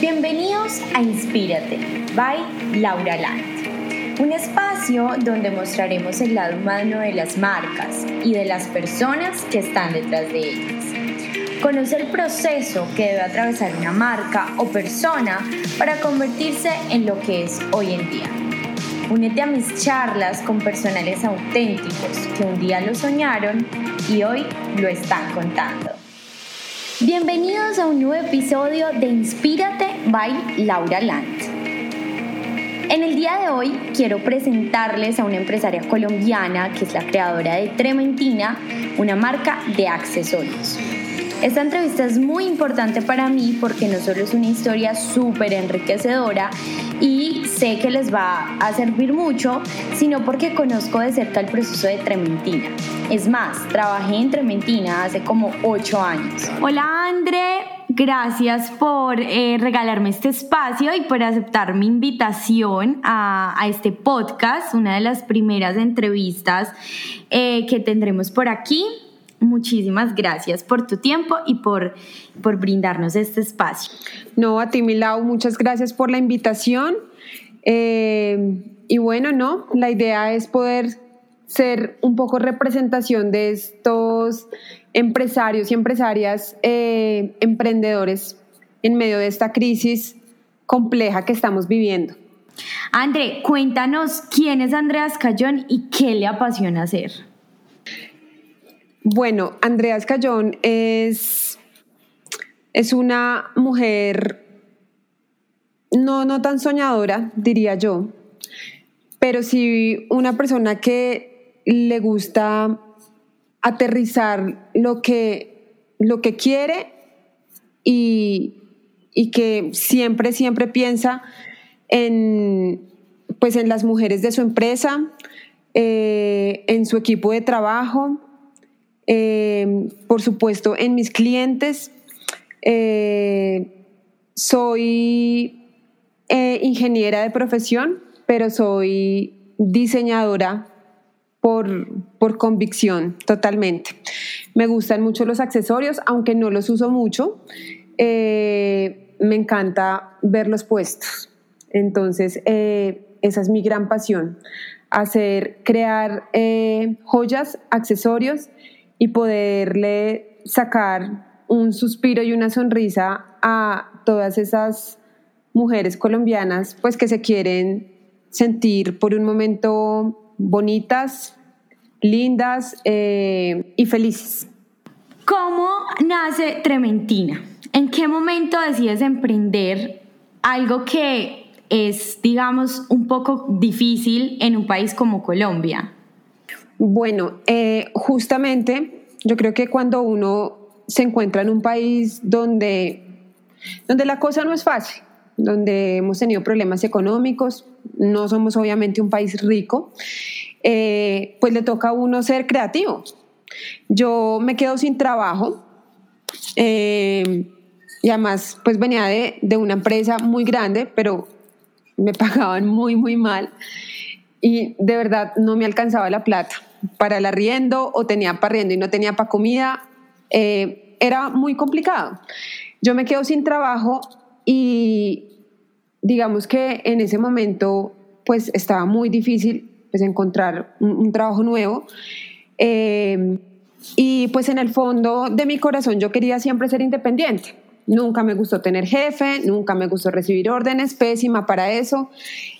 Bienvenidos a Inspírate, by Laura Land. Un espacio donde mostraremos el lado humano de las marcas y de las personas que están detrás de ellas. Conoce el proceso que debe atravesar una marca o persona para convertirse en lo que es hoy en día. Únete a mis charlas con personales auténticos que un día lo soñaron y hoy lo están contando. Bienvenidos a un nuevo episodio de Inspírate by Laura Land. En el día de hoy quiero presentarles a una empresaria colombiana que es la creadora de Trementina, una marca de accesorios. Esta entrevista es muy importante para mí porque no solo es una historia súper enriquecedora y sé que les va a servir mucho, sino porque conozco de cerca el proceso de Trementina. Es más, trabajé en Trementina hace como 8 años. Hola André, gracias por eh, regalarme este espacio y por aceptar mi invitación a, este podcast, una de las primeras entrevistas eh, que tendremos por aquí muchísimas gracias por tu tiempo y por, por brindarnos este espacio. No, a ti, Milau, muchas gracias por la invitación. Eh, y bueno, no, la idea es poder ser un poco representación de estos empresarios y empresarias eh, emprendedores en medio de esta crisis compleja que estamos viviendo. André, cuéntanos quién es Andreas Cayón y qué le apasiona hacer. Bueno, Andrea Escayón es, es una mujer no, no tan soñadora, diría yo, pero sí una persona que le gusta aterrizar lo que, lo que quiere y, que siempre, siempre piensa en, pues en las mujeres de su empresa, eh, en su equipo de trabajo eh, por supuesto, en mis clientes eh, soy eh, ingeniera de profesión, pero soy diseñadora por, por, convicción totalmente. Me gustan mucho los accesorios, aunque no los uso mucho. me encanta verlos puestos. Entonces, esa es mi gran pasión, hacer, crear joyas, accesorios y poderle sacar un suspiro y una sonrisa a todas esas mujeres colombianas pues que se quieren sentir por un momento bonitas, lindas eh, y felices. ¿Cómo nace Trementina? ¿En qué momento decides emprender algo que es, digamos, un poco difícil en un país como Colombia? Bueno, eh, justamente yo creo que cuando uno se encuentra en un país donde, donde la cosa no es fácil, donde hemos tenido problemas económicos, no somos obviamente un país rico, eh, pues le toca a uno ser creativo. Yo me quedo sin trabajo eh, y además pues venía de, de una empresa muy grande, pero me pagaban muy, muy mal y de verdad no me alcanzaba la plata para el arriendo o tenía para arriendo y no tenía para comida, eh, era muy complicado. Yo me quedo sin trabajo y digamos que en ese momento pues estaba muy difícil pues encontrar un, trabajo nuevo. Eh, y pues en el fondo de mi corazón yo quería siempre ser independiente. Nunca me gustó tener jefe, nunca me gustó recibir órdenes, pésima para eso.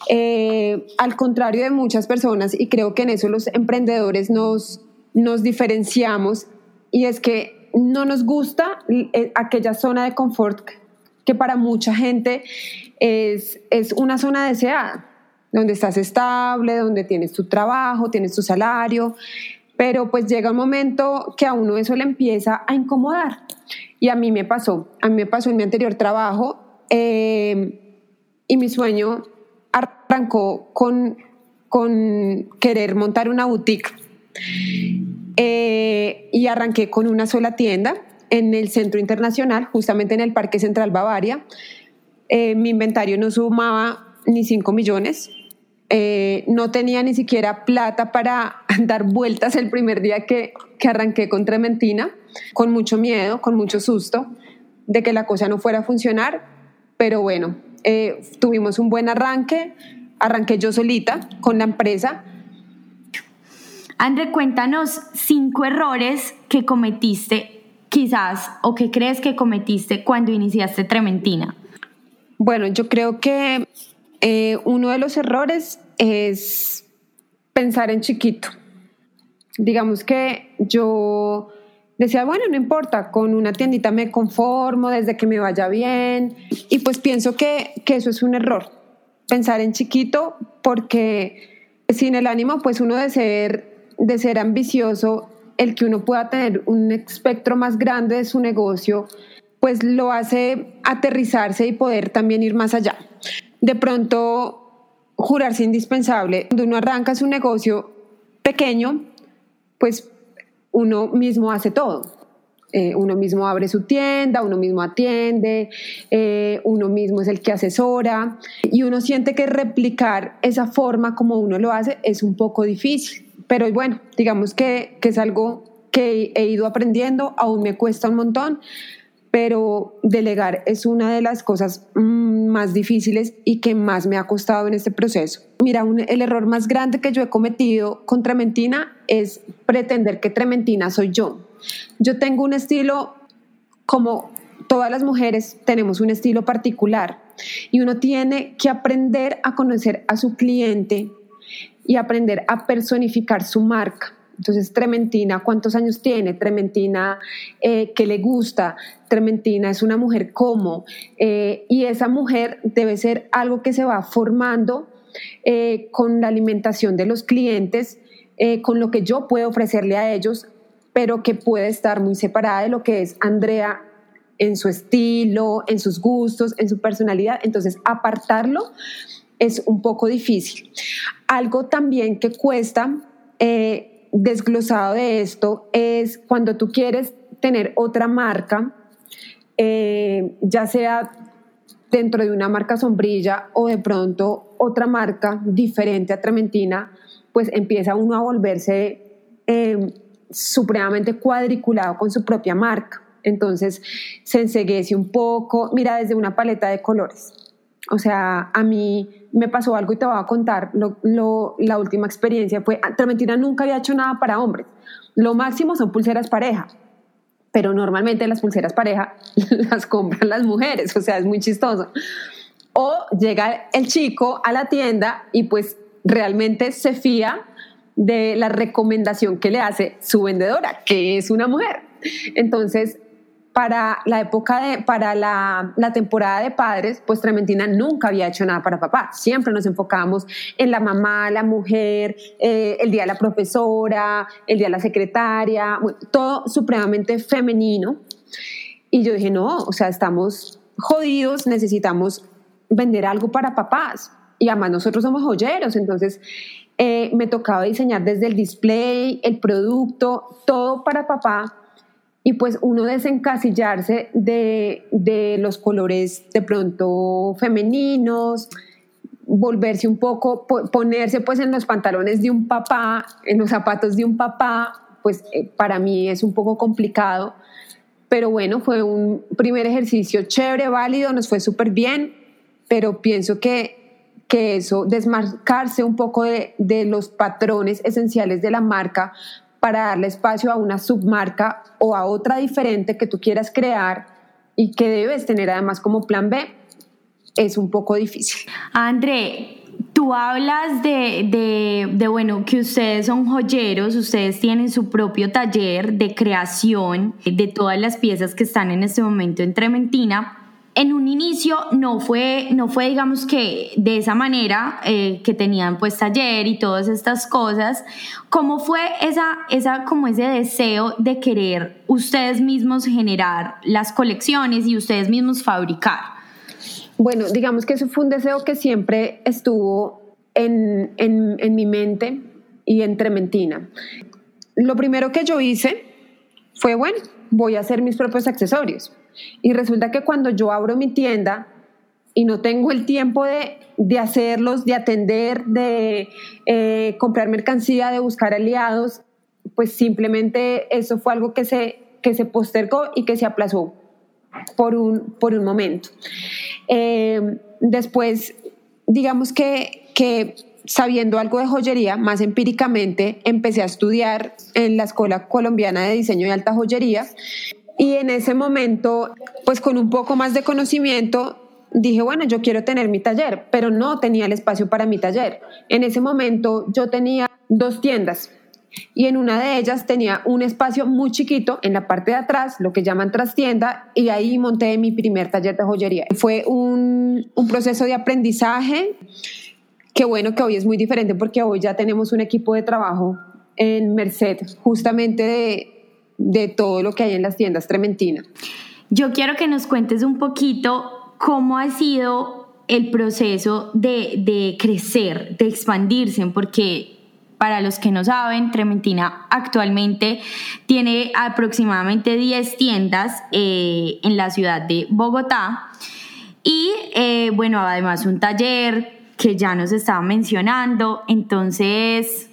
Eh, al contrario de muchas personas, y creo que en eso los emprendedores nos, nos diferenciamos, y es que no nos gusta eh, aquella zona de confort que para mucha gente es, es una zona deseada, donde estás estable, donde tienes tu trabajo, tienes tu salario, pero pues llega un momento que a uno eso le empieza a incomodar. Y a mí me pasó, a mí me pasó en mi anterior trabajo eh, y mi sueño arrancó con, con querer montar una boutique. Eh, y arranqué con una sola tienda en el Centro Internacional, justamente en el Parque Central Bavaria. Eh, mi inventario no sumaba ni 5 millones. no tenía ni siquiera plata para dar vueltas el primer día que, que arranqué con Trementina con mucho miedo, con mucho susto de que la cosa no fuera a funcionar, pero bueno, eh, tuvimos un buen arranque, arranqué yo solita con la empresa. André, cuéntanos cinco errores que cometiste quizás o que crees que cometiste cuando iniciaste Trementina. Bueno, yo creo que eh, uno de los errores es pensar en chiquito. Digamos que yo decía, bueno, no importa, con una tiendita me conformo desde que me vaya bien. Y pues pienso que, que eso es un error, pensar en chiquito, porque sin el ánimo, pues uno de ser, de ser ambicioso, el que uno pueda tener un espectro más grande de su negocio, pues lo hace aterrizarse y poder también ir más allá. De pronto, jurarse indispensable. Cuando uno arranca su negocio pequeño, pues uno mismo hace todo. Eh, uno mismo abre su tienda, uno mismo atiende, eh, uno mismo es el que asesora y uno siente que replicar esa forma como uno lo hace es un poco difícil. Pero bueno, digamos que, que es algo que he ido aprendiendo, aún me cuesta un montón, pero delegar es una de las cosas mm, más difíciles y que más me ha costado en este proceso. Mira, el error más grande que yo he cometido con Trementina es pretender que Trementina soy yo. Yo tengo un estilo como todas las mujeres tenemos un estilo particular y uno tiene que aprender a conocer a su cliente y aprender a personificar su marca. Entonces, Trementina, ¿cuántos años tiene? Trementina, eh, ¿qué le gusta? Trementina es una mujer como. Eh, y esa mujer debe ser algo que se va formando eh, con la alimentación de los clientes, con lo que yo puedo ofrecerle a ellos, pero que puede estar muy separada de lo que es Andrea en su estilo, en sus gustos, en su personalidad. Entonces, apartarlo es un poco difícil. Algo también que cuesta desglosado de esto es cuando tú quieres tener otra marca, eh, ya sea dentro de una marca sombrilla o de pronto otra marca diferente a Trementina, pues empieza uno a volverse eh, supremamente cuadriculado con su propia marca. Entonces se enseguece un poco, mira, desde una paleta de colores. O sea, a mí me pasó algo y te voy a contar. la última experiencia fue, Trementina nunca había hecho nada para hombres. Lo máximo son pulseras pareja, pero normalmente las pulseras pareja las compran las mujeres, o sea, es muy chistoso. O llega el chico a la tienda y pues realmente se fía de la recomendación que le hace su vendedora, que es una mujer. Entonces, para la época de, para la, temporada de padres, pues Trementina nunca había hecho nada para papá. Siempre nos enfocábamos en la mamá, la mujer, eh, el día de la profesora, el día de la secretaria, todo supremamente femenino. Y yo dije, no, o sea, estamos jodidos, necesitamos vender algo para papás. Y además nosotros somos joyeros, entonces eh, me tocaba diseñar desde el display, el producto, todo para papá y pues uno desencasillarse de, de los colores de pronto femeninos, volverse un poco, ponerse pues en los pantalones de un papá, en los zapatos de un papá, pues eh, para mí es un poco complicado. Pero bueno, fue un primer ejercicio chévere, válido, nos fue súper bien, pero pienso que, que eso, desmarcarse un poco de, de los patrones esenciales de la marca para darle espacio a una submarca o a otra diferente que tú quieras crear y que debes tener además como plan B, es un poco difícil. André, tú hablas de, de, de, bueno, que ustedes son joyeros, ustedes tienen su propio taller de creación de todas las piezas que están en este momento en Trementina en un inicio no fue, no fue digamos que de esa manera eh, que tenían pues taller y todas estas cosas. ¿Cómo fue esa, esa, como ese deseo de querer ustedes mismos generar las colecciones y ustedes mismos fabricar? Bueno, digamos que eso fue un deseo que siempre estuvo en, en, en mi mente y en Trementina. Lo primero que yo hice fue, bueno, voy a hacer mis propios accesorios y resulta que cuando yo abro mi tienda y no tengo el tiempo de, de hacerlos, de atender, de eh, comprar mercancía, de buscar aliados, pues simplemente eso fue algo que se, que se postergó y que se aplazó por un, por un momento. Eh, después, digamos que, que sabiendo algo de joyería, más empíricamente, empecé a estudiar en la Escuela Colombiana de Diseño y Alta Joyería. Y en ese momento, pues con un poco más de conocimiento, dije, bueno, yo quiero tener mi taller, pero no tenía el espacio para mi taller. En ese momento yo tenía dos tiendas y en una de ellas tenía un espacio muy chiquito en la parte de atrás, lo que llaman trastienda, y ahí monté mi primer taller de joyería. Fue un, un proceso de aprendizaje Qué bueno que hoy es muy diferente porque hoy ya tenemos un equipo de trabajo en Merced, justamente de, de todo lo que hay en las tiendas Trementina. Yo quiero que nos cuentes un poquito cómo ha sido el proceso de, de crecer, de expandirse, porque para los que no saben, Trementina actualmente tiene aproximadamente 10 tiendas eh, en la ciudad de Bogotá y eh, bueno, además un taller, que ya nos estaba mencionando. Entonces,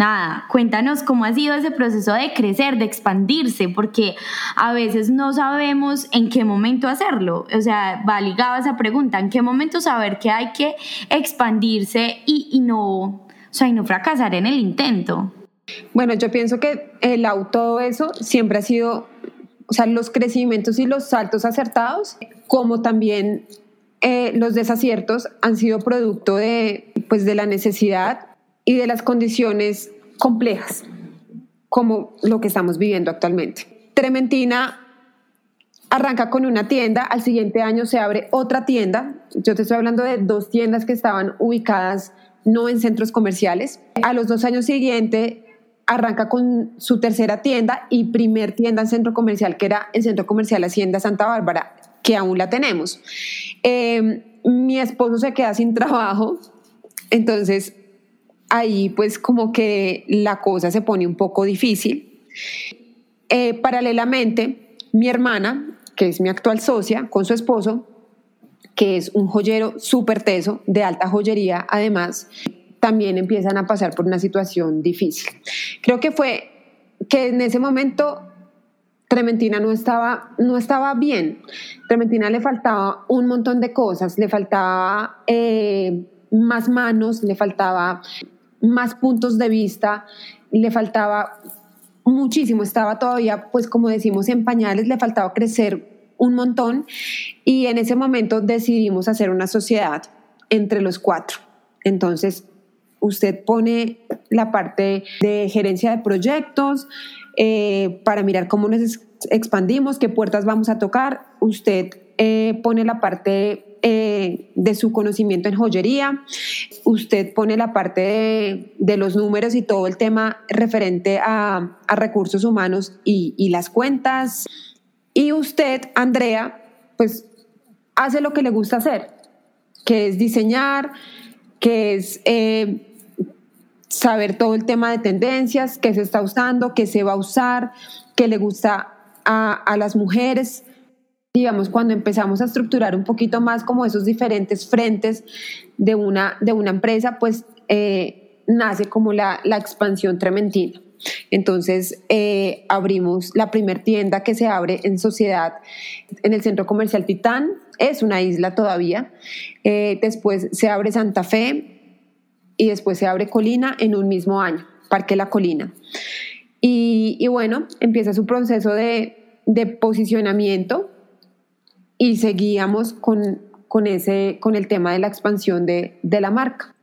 nada, cuéntanos cómo ha sido ese proceso de crecer, de expandirse, porque a veces no sabemos en qué momento hacerlo. O sea, va ligada esa pregunta, ¿en qué momento saber que hay que expandirse y, no, o sea, y no fracasar en el intento? Bueno, yo pienso que el auto, eso siempre ha sido, o sea, los crecimientos y los saltos acertados, como también eh, los desaciertos han sido producto de, pues, de la necesidad y de las condiciones complejas, como lo que estamos viviendo actualmente. Trementina arranca con una tienda, al siguiente año se abre otra tienda. Yo te estoy hablando de dos tiendas que estaban ubicadas no en centros comerciales. A los dos años siguientes arranca con su tercera tienda y primer tienda en centro comercial, que era el Centro Comercial Hacienda Santa Bárbara, que aún la tenemos. Em, mi esposo se queda sin trabajo, entonces ahí pues como que la cosa se pone un poco difícil. Eh, paralelamente, mi hermana, que es mi actual socia, con su esposo, que es un joyero súper teso, de alta joyería además, también empiezan a pasar por una situación difícil. Creo que fue que en ese momento Trementina no estaba, no estaba bien. Trementina le faltaba un montón de cosas, le faltaba eh, más manos, le faltaba más puntos de vista, le faltaba muchísimo, estaba todavía, pues como decimos, en pañales, le faltaba crecer un montón y en ese momento decidimos hacer una sociedad entre los cuatro. Entonces, usted pone la parte de gerencia de proyectos, eh, para mirar cómo nos expandimos, qué puertas vamos a tocar. Usted eh, pone la parte eh, de su conocimiento en joyería, usted pone la parte de, los números y todo el tema referente a, recursos humanos y, las cuentas. Y usted, Andrea, pues hace lo que le gusta hacer, que es diseñar, que es saber todo el tema de tendencias, qué se está usando, qué se va a usar, qué le gusta a, las mujeres. Digamos, cuando empezamos a estructurar un poquito más como esos diferentes frentes de una, de una empresa, pues eh, nace como la, la, expansión trementina. Entonces eh, abrimos la primer tienda que se abre en sociedad en el centro comercial Titán, es una isla todavía. Eh, después se abre Santa Fe, y después se abre Colina en un mismo año, Parque La Colina. Y, bueno, empieza su proceso de, posicionamiento y seguíamos con, con, ese, con el tema de la expansión de, de la marca.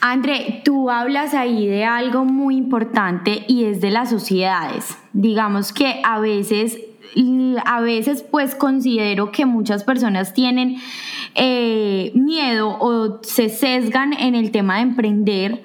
André, tú hablas ahí de algo muy importante y es de las sociedades. Digamos que a veces a veces pues considero que muchas personas tienen eh, miedo o se sesgan en el tema de emprender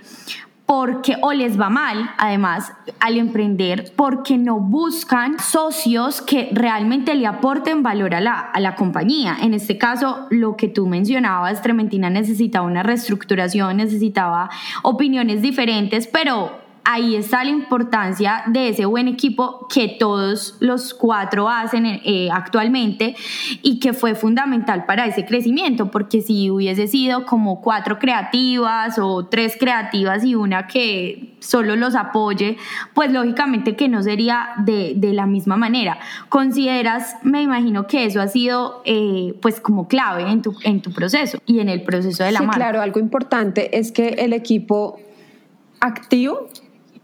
porque o les va mal, además, al emprender, porque no buscan socios que realmente le aporten valor a la, a la compañía. En este caso, lo que tú mencionabas, Trementina necesitaba una reestructuración, necesitaba opiniones diferentes, pero ahí está la importancia de ese buen equipo que todos los cuatro hacen eh, actualmente y que fue fundamental para ese crecimiento, porque si hubiese sido como cuatro creativas o tres creativas y una que solo los apoye, pues lógicamente que no sería de, de la misma manera. ¿Consideras, me imagino que eso ha sido eh, pues como clave en tu, en tu proceso y en el proceso de la sí, Claro, algo importante es que el equipo activo,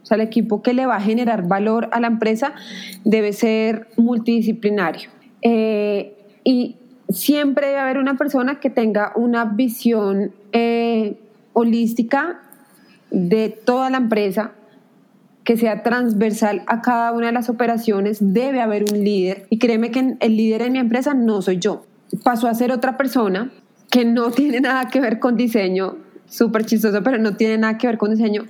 o sea, el equipo que le va a generar valor a la empresa, debe ser multidisciplinario. Eh, y siempre debe haber una persona que tenga una visión eh, holística de toda la empresa, que sea transversal a cada una de las operaciones, debe haber un líder. Y créeme que el líder en mi empresa no soy yo. Pasó a ser otra persona que no tiene nada que ver con diseño, súper chistoso, pero no tiene nada que ver con diseño,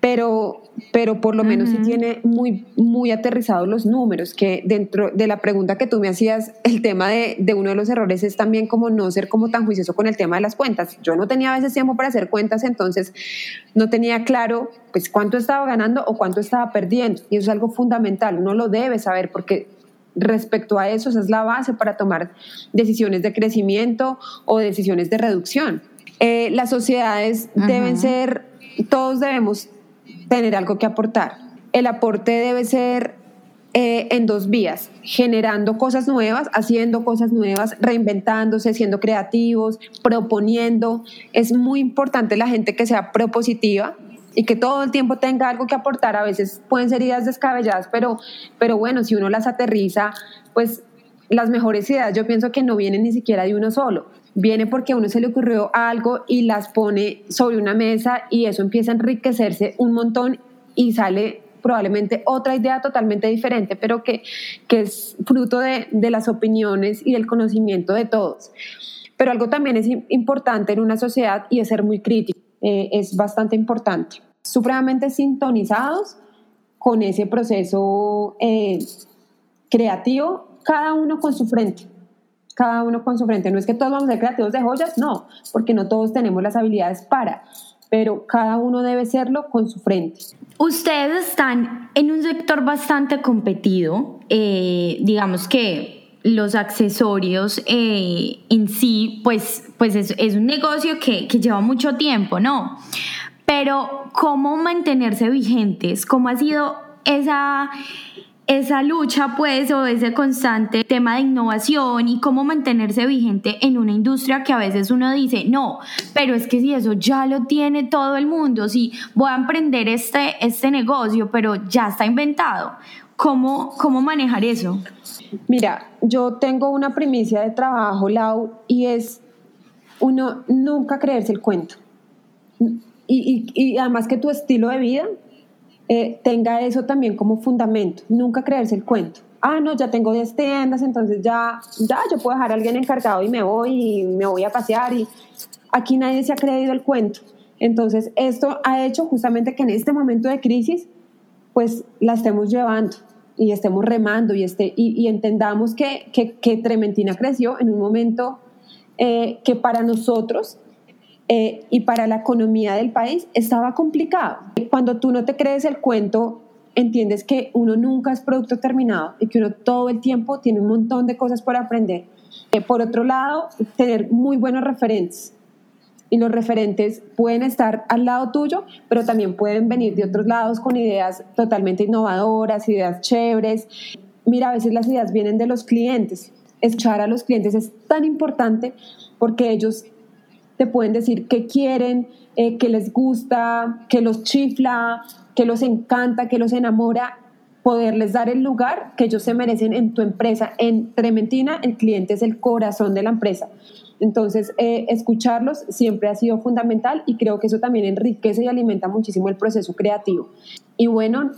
pero, pero por lo menos sí tiene muy, muy aterrizados los números, que dentro de la pregunta que tú me hacías, el tema de, de, uno de los errores es también como no ser como tan juicioso con el tema de las cuentas. Yo no tenía a veces tiempo para hacer cuentas, entonces no tenía claro pues cuánto estaba ganando o cuánto estaba perdiendo, y eso es algo fundamental, uno lo debe saber porque respecto a eso, esa es la base para tomar decisiones de crecimiento o decisiones de reducción. Eh, las sociedades deben ser, todos debemos tener algo que aportar. El aporte debe ser eh, en dos vías, generando cosas nuevas, haciendo cosas nuevas, reinventándose, siendo creativos, proponiendo. Es muy importante la gente que sea propositiva y que todo el tiempo tenga algo que aportar. A veces pueden ser ideas descabelladas, pero, pero bueno, si uno las aterriza, pues las mejores ideas yo pienso que no vienen ni siquiera de uno solo viene porque a uno se le ocurrió algo y las pone sobre una mesa y eso empieza a enriquecerse un montón y sale probablemente otra idea totalmente diferente, pero que, que es fruto de, de, las opiniones y del conocimiento de todos. Pero algo también es importante en una sociedad y es ser muy crítico, eh, es bastante importante. Supremamente sintonizados con ese proceso eh, creativo, cada uno con su frente cada uno con su frente. No es que todos vamos a ser creativos de joyas, no, porque no todos tenemos las habilidades para, pero cada uno debe serlo con su frente. Ustedes están en un sector bastante competido, eh, digamos que los accesorios eh, en sí, pues, pues es, es un negocio que, que lleva mucho tiempo, ¿no? Pero ¿cómo mantenerse vigentes? ¿Cómo ha sido esa esa lucha, pues, o ese constante tema de innovación y cómo mantenerse vigente en una industria que a veces uno dice, no, pero es que si eso ya lo tiene todo el mundo, si voy a emprender este, este negocio, pero ya está inventado, ¿cómo, cómo manejar eso? Mira, yo tengo una primicia de trabajo, Lau, y es uno nunca creerse el cuento. Y, y, y además que tu estilo de vida eh, tenga eso también como fundamento, nunca creerse el cuento. Ah, no, ya tengo 10 tiendas, entonces ya, ya yo puedo dejar a alguien encargado y me voy y me voy a pasear y aquí nadie se ha creído el cuento. Entonces, esto ha hecho justamente que en este momento de crisis, pues la estemos llevando y estemos remando y, este, y, entendamos que, que, que, Trementina creció en un momento eh, que para nosotros eh, y para la economía del país estaba complicado. Cuando tú no te crees el cuento, entiendes que uno nunca es producto terminado y que uno todo el tiempo tiene un montón de cosas por aprender. Eh, por otro lado, tener muy buenos referentes. Y los referentes pueden estar al lado tuyo, pero también pueden venir de otros lados con ideas totalmente innovadoras, ideas chéveres. Mira, a veces las ideas vienen de los clientes. Escuchar a los clientes es tan importante porque ellos te pueden decir qué quieren, eh, qué les gusta, qué los chifla, qué los encanta, qué los enamora, poderles dar el lugar que ellos se merecen en tu empresa. En Trementina, el cliente es el corazón de la empresa. Entonces, eh, escucharlos siempre ha sido fundamental y creo que eso también enriquece y alimenta muchísimo el proceso creativo. Y bueno,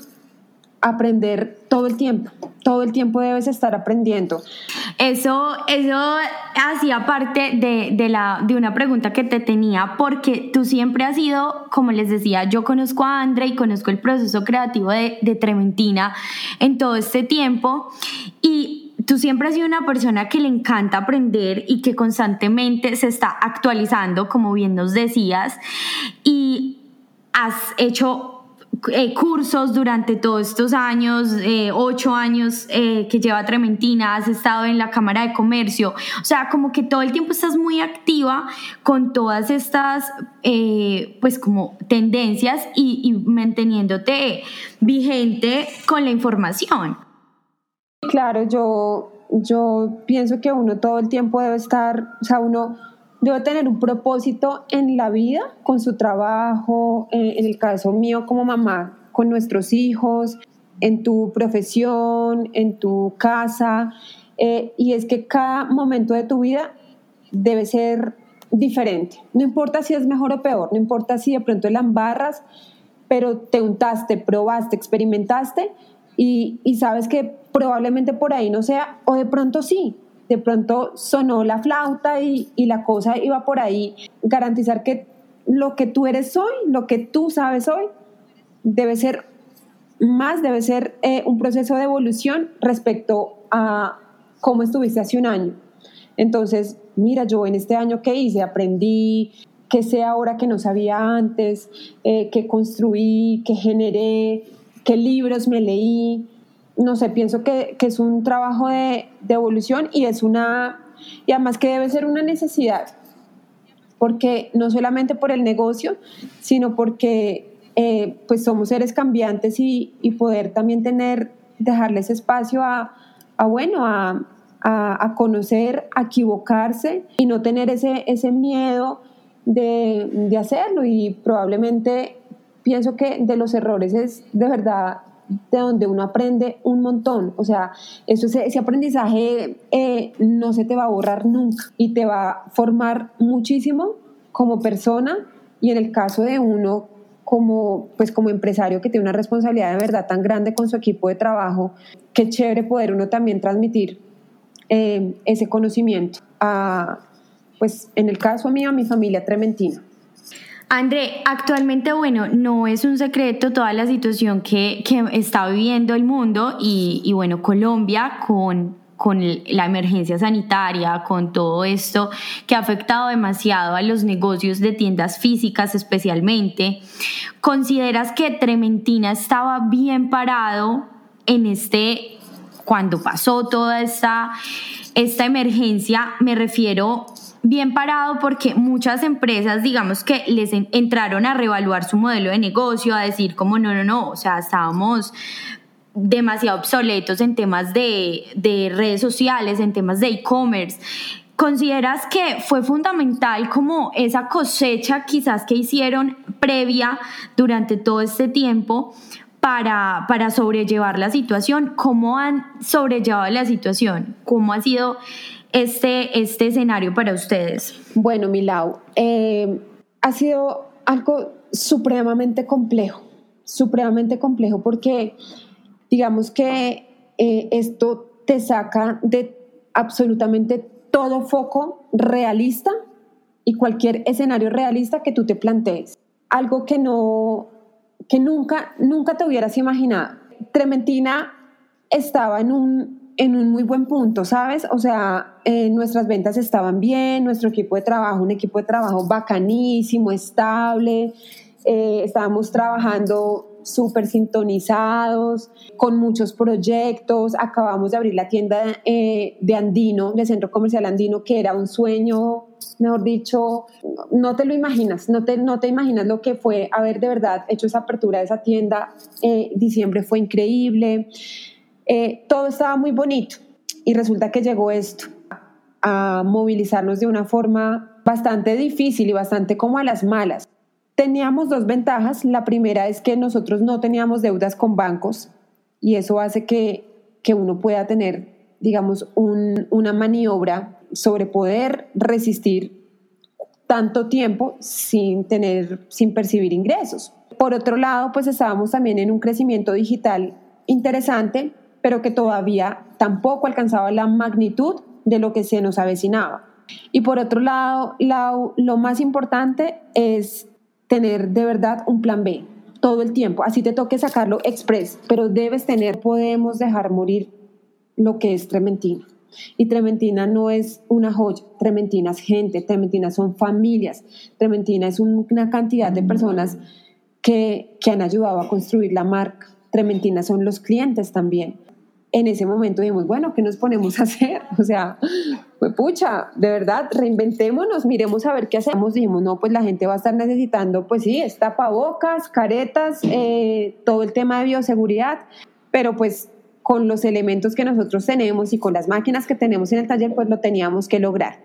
aprender todo el tiempo. Todo el tiempo debes estar aprendiendo. Eso, eso hacía parte de, de, la, de una pregunta que te tenía, porque tú siempre has sido, como les decía, yo conozco a André y conozco el proceso creativo de, de Trementina en todo este tiempo. Y tú siempre has sido una persona que le encanta aprender y que constantemente se está actualizando, como bien nos decías, y has hecho eh, cursos durante todos estos años, eh, ocho años eh, que lleva Trementina, has estado en la Cámara de Comercio, o sea, como que todo el tiempo estás muy activa con todas estas, pues como tendencias y, y manteniéndote vigente con la información. Claro, yo, yo pienso que uno todo el tiempo debe estar, o sea, uno debe tener un propósito en la vida, con su trabajo, eh, en el caso mío como mamá, con nuestros hijos, en tu profesión, en tu casa. Eh, y es que cada momento de tu vida debe ser diferente. No importa si es mejor o peor, no importa si de pronto la embarras, pero te untaste, probaste, experimentaste y, y sabes que probablemente por ahí no sea, o de pronto sí, de pronto sonó la flauta y, la cosa iba por ahí. Garantizar que lo que tú eres hoy, lo que tú sabes hoy, debe ser más, debe ser eh, un proceso de evolución respecto a cómo estuviste hace un año. Entonces, mira, yo en este año que hice, aprendí, qué sé ahora que no sabía antes, eh, qué construí, qué generé, qué libros me leí, no sé, pienso que, es un trabajo de, evolución y es una, y además que debe ser una necesidad, porque no solamente por el negocio, sino porque eh, pues somos seres cambiantes y, poder también tener, dejarles espacio a, bueno, a, conocer, a equivocarse y no tener ese, ese miedo de, de hacerlo. Y probablemente pienso que de los errores es de verdad de donde uno aprende un montón. O sea, eso, ese aprendizaje eh, no se te va a borrar nunca y te va a formar muchísimo como persona y en el caso de uno como, pues como empresario que tiene una responsabilidad de verdad tan grande con su equipo de trabajo, qué chévere poder uno también transmitir eh, ese conocimiento a, pues en el caso mío, a mi familia trementina. André, actualmente, bueno, no es un secreto toda la situación que, está viviendo el mundo y, bueno, Colombia con, con la emergencia sanitaria, con todo esto que ha afectado demasiado a los negocios de tiendas físicas especialmente. ¿Consideras que Trementina estaba bien parado en este, cuando pasó toda esta, esta emergencia? Me refiero bien parado porque muchas empresas, digamos que les entraron a reevaluar su modelo de negocio, a decir como no, no, no, o sea, estábamos demasiado obsoletos en temas de, de redes sociales, en temas de e-commerce. ¿Consideras que fue fundamental como esa cosecha quizás que hicieron previa durante todo este tiempo para, para sobrellevar la situación? ¿Cómo han sobrellevado la situación? ¿Cómo ha sido este, este escenario para ustedes? Bueno, Milau, eh, ha sido algo supremamente complejo, supremamente complejo porque digamos que eh, esto te saca de absolutamente todo foco realista y cualquier escenario realista que tú te plantees. Algo que no, que nunca, nunca te hubieras imaginado. Trementina estaba en un en un muy buen punto, ¿sabes? O sea, eh, nuestras ventas estaban bien, nuestro equipo de trabajo, un equipo de trabajo bacanísimo, estable, eh, estábamos trabajando súper sintonizados, con muchos proyectos, acabamos de abrir la tienda eh, de Andino, de Centro Comercial Andino, que era un sueño, mejor dicho, no te lo imaginas, no te, no te imaginas lo que fue haber de verdad hecho esa apertura de esa tienda, diciembre fue increíble, eh, todo estaba muy bonito y resulta que llegó esto a movilizarnos de una forma bastante difícil y bastante como a las malas. Teníamos dos ventajas. La primera es que nosotros no teníamos deudas con bancos y eso hace que, que uno pueda tener, digamos, una maniobra sobre poder resistir tanto tiempo sin tener, sin percibir ingresos. Por otro lado, pues estábamos también en un crecimiento digital interesante pero que todavía tampoco alcanzaba la magnitud de lo que se nos avecinaba. Y por otro lado, lo más importante es tener de verdad un plan B todo el tiempo. Así te toque sacarlo express, pero debes tener, podemos dejar morir lo que es Trementina. Y Trementina no es una joya, Trementina es gente, Trementina son familias, Trementina es una cantidad de personas que, que han ayudado a construir la marca. Trementina son los clientes también. En ese momento dijimos, bueno, ¿qué nos ponemos a hacer? O sea, pues pucha, de verdad, reinventémonos, miremos a ver qué hacemos. Dijimos, no, pues la gente va a estar necesitando, pues sí, es tapabocas, caretas, eh, todo el tema de bioseguridad, pero pues con los elementos que nosotros tenemos y con las máquinas que tenemos en el taller, pues lo teníamos que lograr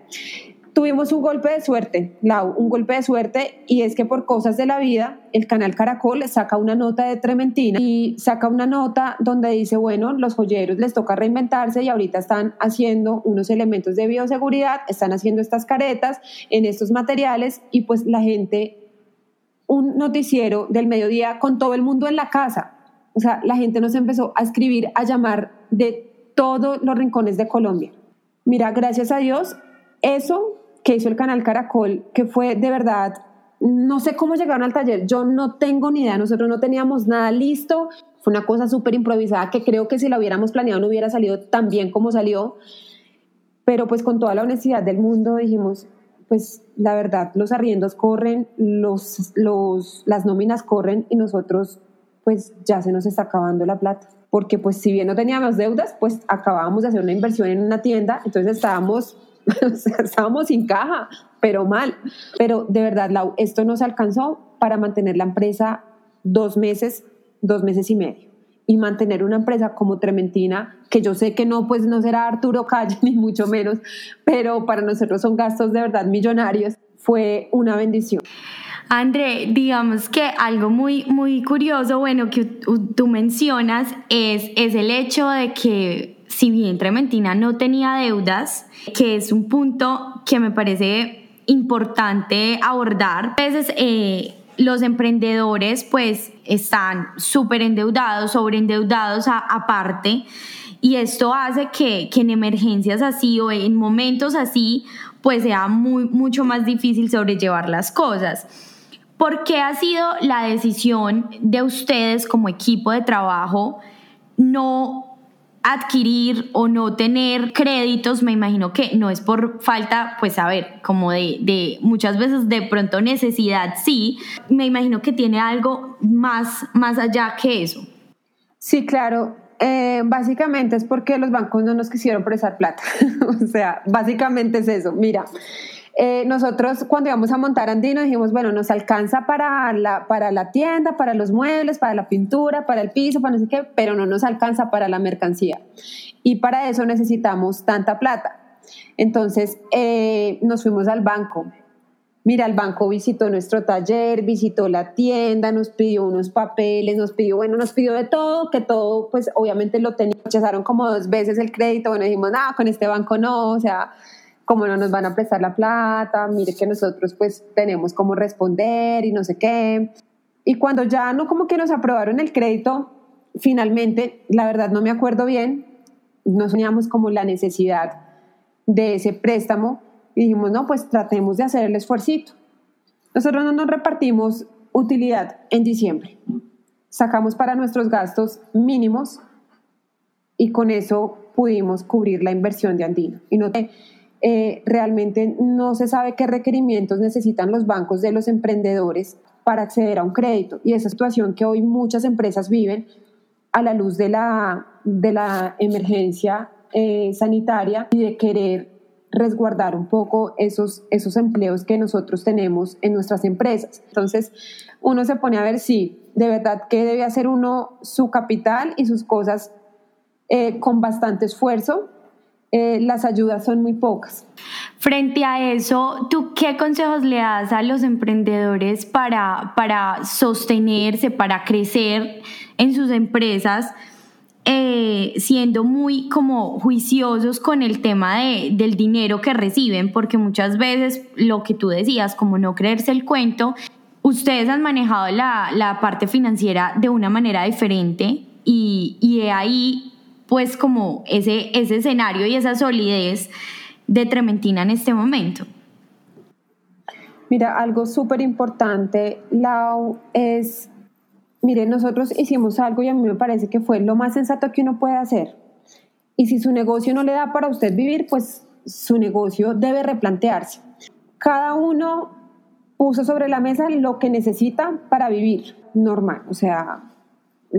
tuvimos un golpe de suerte, Lau, un golpe de suerte, y es que por cosas de la vida, el canal Caracol saca una nota de Trementina y saca una nota donde dice, bueno, los joyeros les toca reinventarse y ahorita están haciendo unos elementos de bioseguridad, están haciendo estas caretas en estos materiales y pues la gente, un noticiero del mediodía con todo el mundo en la casa, o sea, la gente nos empezó a escribir, a llamar de todos los rincones de Colombia. Mira, gracias a Dios, eso que hizo el canal Caracol, que fue de verdad, no sé cómo llegaron al taller, yo no tengo ni idea, nosotros no teníamos nada listo, fue una cosa súper improvisada que creo que si la hubiéramos planeado no hubiera salido tan bien como salió, pero pues con toda la honestidad del mundo dijimos, pues la verdad, los arriendos corren, los, los, las nóminas corren y nosotros pues ya se nos está acabando la plata. Porque pues si bien no teníamos deudas, pues acabábamos de hacer una inversión en una tienda, entonces estábamos estábamos sin caja, pero mal. Pero de verdad, esto nos alcanzó para mantener la empresa dos meses, dos meses y medio. Y mantener una empresa como Trementina, que yo sé que no, pues no será Arturo Calle, ni mucho menos, pero para nosotros son gastos de verdad millonarios, fue una bendición. André, digamos que algo muy, muy curioso, bueno, que tú mencionas es, es el hecho de que si bien Trementina no tenía deudas, que es un punto que me parece importante abordar, a veces eh, los emprendedores pues están súper endeudados, sobreendeudados aparte, y esto hace que, que, en emergencias así o en momentos así pues sea muy, mucho más difícil sobrellevar las cosas. ¿Por qué ha sido la decisión de ustedes como equipo de trabajo no adquirir o no tener créditos, me imagino que no es por falta, pues a ver, como de, de, muchas veces de pronto necesidad, sí, me imagino que tiene algo más, más allá que eso. Sí, claro. Eh, básicamente es porque los bancos no nos quisieron prestar plata. o sea, básicamente es eso. Mira, eh, nosotros cuando íbamos a montar Andino dijimos, bueno, nos alcanza para la, para la tienda, para los muebles, para la pintura, para el piso, para no sé qué, pero no nos alcanza para la mercancía. Y para eso necesitamos tanta plata. Entonces eh, nos fuimos al banco. Mira, el banco visitó nuestro taller, visitó la tienda, nos pidió unos papeles, nos pidió, bueno, nos pidió de todo, que todo, pues obviamente lo tenían, rechazaron como dos veces el crédito, bueno, dijimos, no, con este banco no, o sea, cómo no nos van a prestar la plata, mire que nosotros pues tenemos cómo responder y no sé qué. Y cuando ya no como que nos aprobaron el crédito, finalmente, la verdad no me acuerdo bien, no soñamos como la necesidad de ese préstamo y dijimos, no, pues tratemos de hacer el esfuerzo. Nosotros no nos repartimos utilidad en diciembre. Sacamos para nuestros gastos mínimos y con eso pudimos cubrir la inversión de Andino. Y no eh, realmente no se sabe qué requerimientos necesitan los bancos de los emprendedores para acceder a un crédito. Y esa situación que hoy muchas empresas viven a la luz de la, de la emergencia eh, sanitaria y de querer resguardar un poco esos, esos empleos que nosotros tenemos en nuestras empresas. Entonces, uno se pone a ver si de verdad que debe hacer uno su capital y sus cosas eh, con bastante esfuerzo eh, las ayudas son muy pocas. Frente a eso, ¿tú qué consejos le das a los emprendedores para, para sostenerse, para crecer en sus empresas? Eh, siendo muy como juiciosos con el tema de, del dinero que reciben, porque muchas veces lo que tú decías, como no creerse el cuento, ustedes han manejado la, la parte financiera de una manera diferente y, y ahí pues como ese, ese escenario y esa solidez de Trementina en este momento? Mira, algo súper importante, Lau, es, mire, nosotros hicimos algo y a mí me parece que fue lo más sensato que uno puede hacer. Y si su negocio no le da para usted vivir, pues su negocio debe replantearse. Cada uno puso sobre la mesa lo que necesita para vivir. normal, o sea,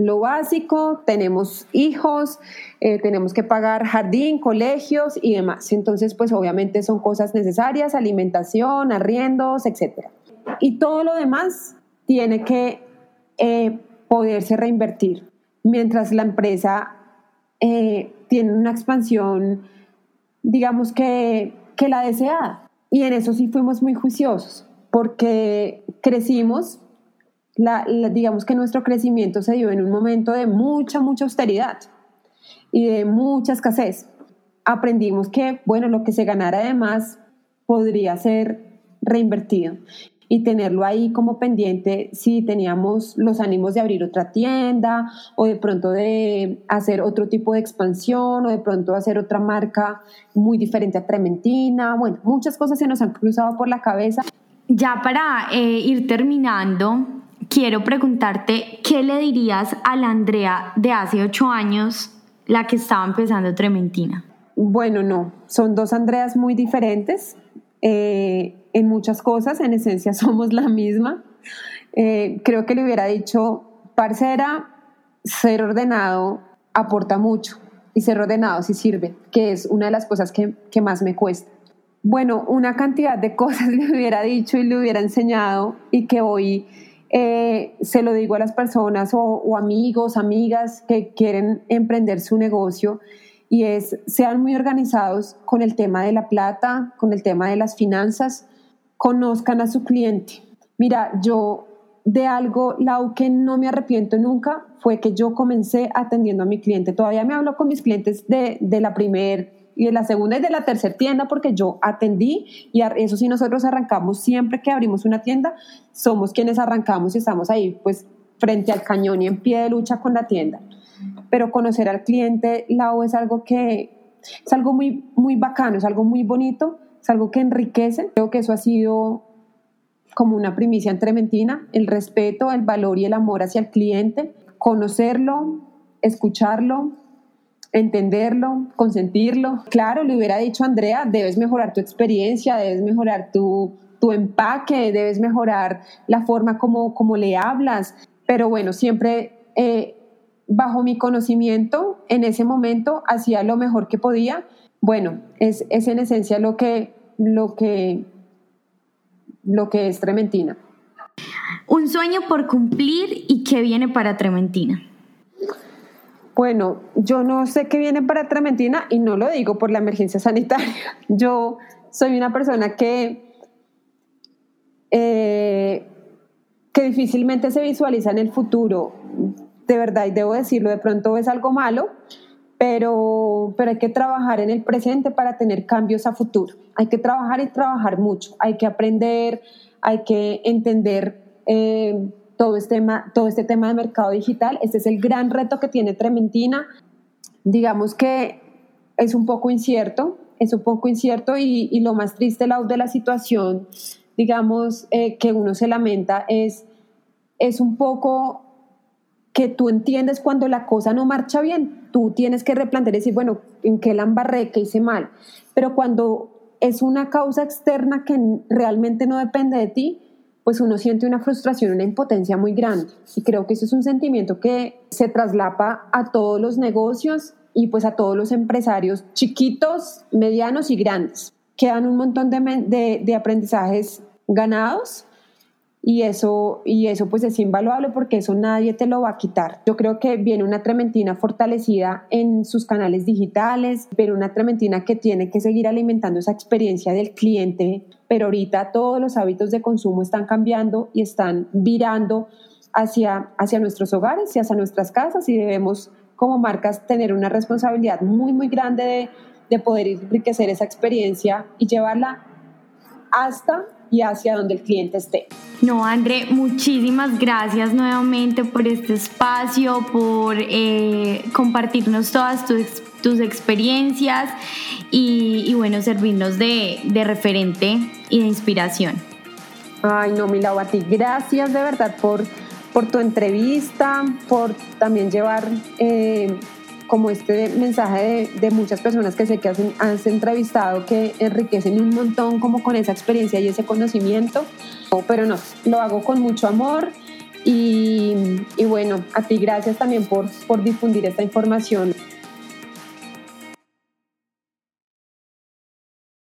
lo básico, tenemos hijos, eh, tenemos que pagar jardín, colegios y demás. Entonces, pues obviamente son cosas necesarias, alimentación, arriendos, etc. Y todo lo demás tiene que eh, poderse reinvertir. Mientras la empresa eh, tiene una expansión, digamos que, que la deseada. Y en eso sí fuimos muy juiciosos, porque crecimos digamos que nuestro crecimiento se dio en un momento de mucha, mucha austeridad y de mucha escasez. Aprendimos que, bueno, lo que se ganara además podría ser reinvertido y tenerlo ahí como pendiente si teníamos los ánimos de abrir otra tienda o de pronto de hacer otro tipo de expansión o de pronto hacer otra marca muy diferente a Trementina. Bueno, muchas cosas se nos han cruzado por la cabeza. Ya para eh, ir terminando, quiero preguntarte, ¿qué le dirías a la Andrea de hace ocho años, la que estaba empezando Trementina? Bueno, no, son dos Andreas muy diferentes eh, en muchas cosas, en esencia somos la misma. Eh, creo que le hubiera dicho, parcera, ser ordenado aporta mucho y ser ordenado sí sirve, que es una de las cosas que, que más me cuesta. Bueno, una cantidad de cosas le hubiera dicho y le hubiera enseñado y que hoy eh, se lo digo a las personas o, amigos, amigas que quieren emprender su negocio y es, sean muy organizados con el tema de la plata, con el tema de las finanzas, conozcan a su cliente. Mira, yo de algo, Lau, que no me arrepiento nunca, fue que yo comencé atendiendo a mi cliente. Todavía me hablo con mis clientes de, de la primer y de la segunda y de la tercera tienda porque yo atendí y eso sí nosotros arrancamos siempre que abrimos una tienda, somos quienes arrancamos y estamos ahí pues frente al cañón y en pie de lucha con la tienda. Pero conocer al cliente, Lau, es algo que es algo muy, muy bacano, es algo muy bonito, es algo que enriquece. Creo que eso ha sido como una primicia en Trementina, el respeto, el valor y el amor hacia el cliente, conocerlo, escucharlo, entenderlo, consentirlo. Claro, le hubiera dicho a Andrea, debes mejorar tu experiencia, debes mejorar tu, empaque, debes mejorar la forma como, como le hablas. Pero bueno, siempre eh, bajo mi conocimiento, en ese momento hacía lo mejor que podía. Bueno, es, es en esencia lo que, lo, que, lo que es Trementina. Un sueño por cumplir y qué viene para Trementina. Bueno, yo no sé qué viene para Trementina y no lo digo por la emergencia sanitaria. Yo soy una persona que, eh, que difícilmente se visualiza en el futuro. De verdad, y debo decirlo, de pronto es algo malo, pero, pero hay que trabajar en el presente para tener cambios a futuro. Hay que trabajar y trabajar mucho. Hay que aprender, hay que entender. Eh, todo este, tema, todo este tema de mercado digital. Este es el gran reto que tiene Trementina. Digamos que es un poco incierto, es un poco incierto y, lo más triste de la situación, digamos, eh, que uno se lamenta es, es un poco que tú entiendes cuando la cosa no marcha bien, tú tienes que replantear y decir, bueno, ¿en qué la embarré, qué hice mal? Pero cuando es una causa externa que realmente no depende de ti, pues uno siente una frustración, una impotencia muy grande. Y creo que eso es un sentimiento que se traslapa a todos los negocios y pues a todos los empresarios chiquitos, medianos y grandes. Quedan un montón de, de aprendizajes ganados y eso, y eso pues es invaluable porque eso nadie te lo va a quitar. Yo creo que viene una trementina fortalecida en sus canales digitales, pero una trementina que tiene que seguir alimentando esa experiencia del cliente, pero ahorita todos los hábitos de consumo están cambiando y están virando hacia, hacia nuestros hogares y hacia nuestras casas y debemos como marcas tener una responsabilidad muy, muy grande de, de poder enriquecer esa experiencia y llevarla hasta y hacia donde el cliente esté. No, André, muchísimas gracias nuevamente por este espacio, por eh, compartirnos todas tus, tus experiencias y, bueno, servirnos de, de, referente y de inspiración. Ay, no, Milau, a ti gracias de verdad por, por tu entrevista, por también llevar... Eh, como este mensaje de, muchas personas que sé que hacen, has entrevistado que enriquecen un montón como con esa experiencia y ese conocimiento, pero no, lo hago con mucho amor Y, y bueno, a ti gracias también por, por difundir esta información.